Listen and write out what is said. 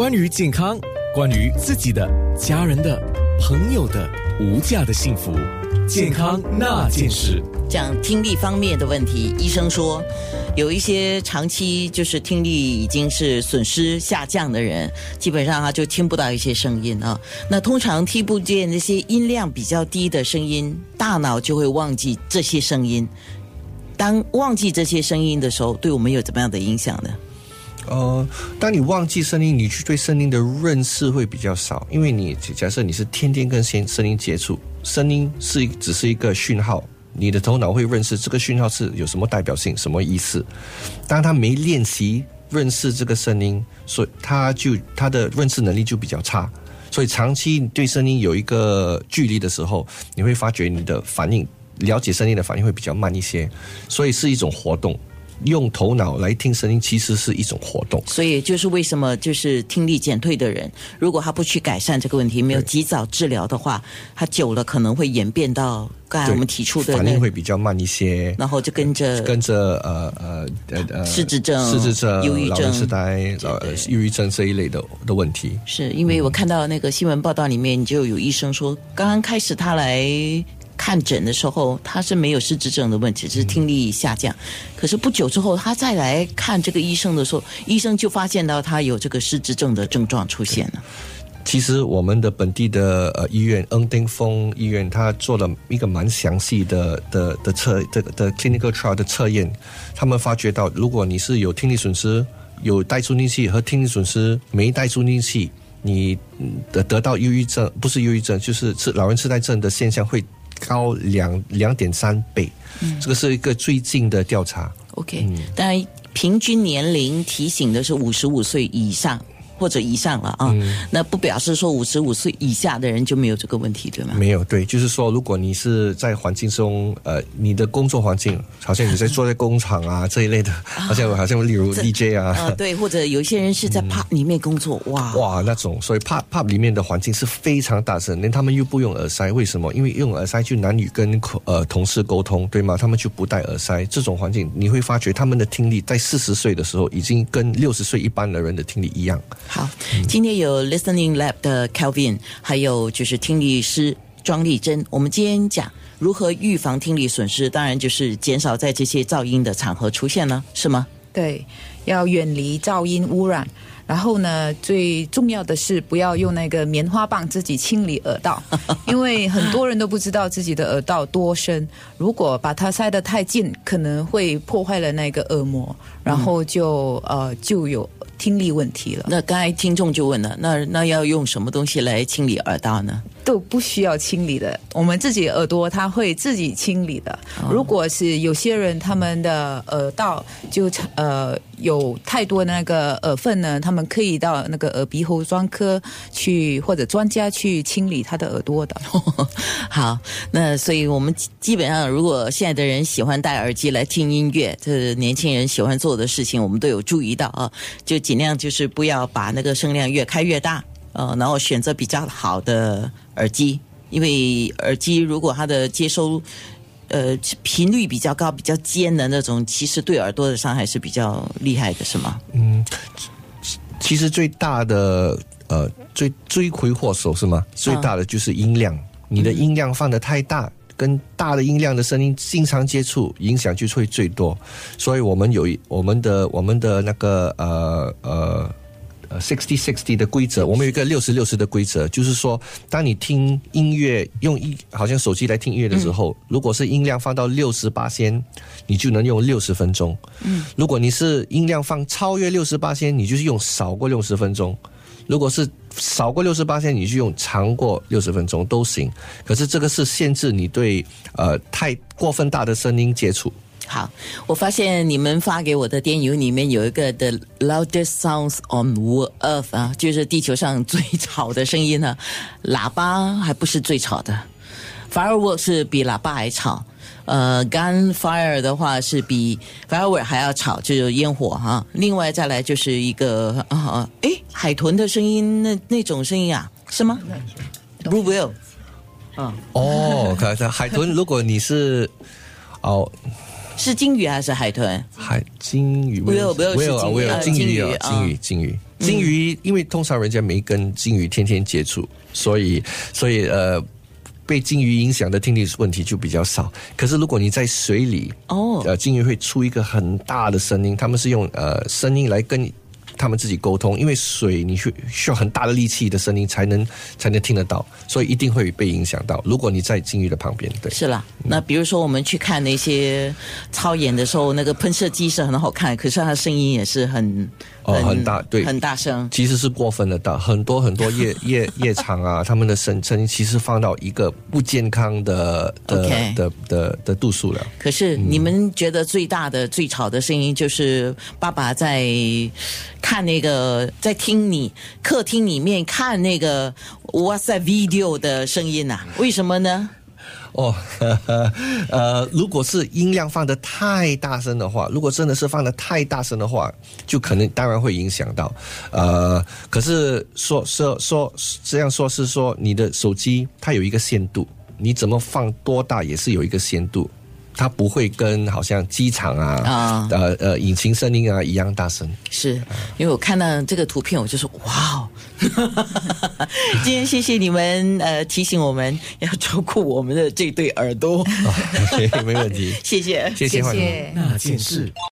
关于健康，关于自己的、家人的、朋友的无价的幸福，健康那件事。讲听力方面的问题，医生说，有一些长期就是听力已经是损失下降的人，基本上他就听不到一些声音啊。那通常听不见那些音量比较低的声音，大脑就会忘记这些声音。当忘记这些声音的时候，对我们有怎么样的影响呢？呃，当你忘记声音，你去对声音的认识会比较少，因为你假设你是天天跟声声音接触，声音是只是一个讯号，你的头脑会认识这个讯号是有什么代表性、什么意思。当他没练习认识这个声音，所以他就他的认识能力就比较差。所以长期对声音有一个距离的时候，你会发觉你的反应。了解声音的反应会比较慢一些，所以是一种活动。用头脑来听声音，其实是一种活动。所以就是为什么就是听力减退的人，如果他不去改善这个问题，没有及早治疗的话，他久了可能会演变到刚才我们提出的反应会比较慢一些，然后就跟着跟着呃呃呃呃失智症、失智症、忧郁症、痴呆、呃忧郁症这一类的的问题。是因为我看到那个新闻报道里面就有医生说，刚刚开始他来。看诊的时候，他是没有失智症的问题，只是听力下降。可是不久之后，他再来看这个医生的时候，医生就发现到他有这个失智症的症状出现了。其实我们的本地的呃医院，恩丁峰医院，他做了一个蛮详细的的的测这个的 clinical trial 的测验，他们发觉到，如果你是有听力损失、有带助听器和听力损失没带助听器，你得得到忧郁症，不是忧郁症，就是是老人痴呆症的现象会。高两两点三倍，这个是一个最近的调查。OK，当然平均年龄提醒的是五十五岁以上。或者以上了啊，那不表示说五十五岁以下的人就没有这个问题，对吗？没有，对，就是说，如果你是在环境中，呃，你的工作环境，好像你在坐在工厂啊这一类的，好像好像例如 DJ 啊，对，或者有一些人是在 pub 里面工作，哇哇那种，所以 pub pub 里面的环境是非常大声，连他们又不用耳塞，为什么？因为用耳塞就难以跟呃同事沟通，对吗？他们就不戴耳塞，这种环境你会发觉他们的听力在四十岁的时候已经跟六十岁一般的人的听力一样。好，今天有 Listening Lab 的 Kelvin，还有就是听力师庄丽珍。我们今天讲如何预防听力损失，当然就是减少在这些噪音的场合出现呢，是吗？对，要远离噪音污染。然后呢，最重要的是不要用那个棉花棒自己清理耳道，因为很多人都不知道自己的耳道多深。如果把它塞得太近，可能会破坏了那个耳膜，然后就呃就有。听力问题了。那刚才听众就问了，那那要用什么东西来清理耳道呢？都不需要清理的，我们自己耳朵它会自己清理的。如果是有些人他们的耳道就呃有有太多那个耳粪呢，他们可以到那个耳鼻喉专科去或者专家去清理他的耳朵的。好，那所以我们基本上如果现在的人喜欢戴耳机来听音乐，这年轻人喜欢做的事情，我们都有注意到啊，就。尽量就是不要把那个声量越开越大，呃，然后选择比较好的耳机，因为耳机如果它的接收呃频率比较高、比较尖的那种，其实对耳朵的伤害是比较厉害的，是吗？嗯，其实最大的呃最罪魁祸首是吗？最大的就是音量，你的音量放的太大。跟大的音量的声音经常接触，影响就会最多。所以我们有我们的我们的那个呃呃呃 sixty sixty 的规则，我们有一个六十六十的规则，就是说，当你听音乐用一好像手机来听音乐的时候，如果是音量放到六十八先，你就能用六十分钟。嗯，如果你是音量放超越六十八先，你就是用少过六十分钟。如果是少过六十八天，你就用长过六十分钟都行。可是这个是限制你对呃太过分大的声音接触。好，我发现你们发给我的电邮里面有一个 The loudest sounds on Earth 啊，就是地球上最吵的声音呢。喇叭还不是最吵的，firework 是比喇叭还吵。呃，gunfire 的话是比 firework 还要吵，就是烟火哈。另外再来就是一个啊，哎，海豚的声音，那那种声音啊，是吗？Blue whale，嗯，哦，看看海豚，如果你是哦。是金鱼还是海豚？海金鱼没有没有是没有啊，金鱼没有呃金鱼啊金鱼金鱼金鱼，因为通常人家没跟金鱼天天接触，所以所以呃。被金鱼影响的听力问题就比较少，可是如果你在水里，哦呃，金鱼会出一个很大的声音，他们是用呃声音来跟他们自己沟通，因为水你需需要很大的力气的声音才能才能听得到，所以一定会被影响到。如果你在金鱼的旁边，对，是啦，那比如说我们去看那些操演的时候，那个喷射机是很好看，可是它的声音也是很哦很大对很大声。其实是过分的大，很多很多夜夜夜场啊，他们的声声音其实放到一个不健康的的的的的度数了。可是你们觉得最大的、最吵的声音就是爸爸在看那个，在听你客厅里面看那个 WhatsApp video 的声音呐、为什么呢？哦，呃，如果是音量放得太大声的话，如果真的是放得太大声的话，就可能当然会影响到。呃，可是说说说这样说是说你的手机它有一个限度，你怎么放多大也是有一个限度。它不会跟好像机场啊、啊呃呃引擎声音啊一样大声。是因为我看到这个图片，我就说哇哦！今天谢谢你们呃提醒我们要照顾我们的这对耳朵，哦没问题，谢谢。谢谢谢。谢。那件事。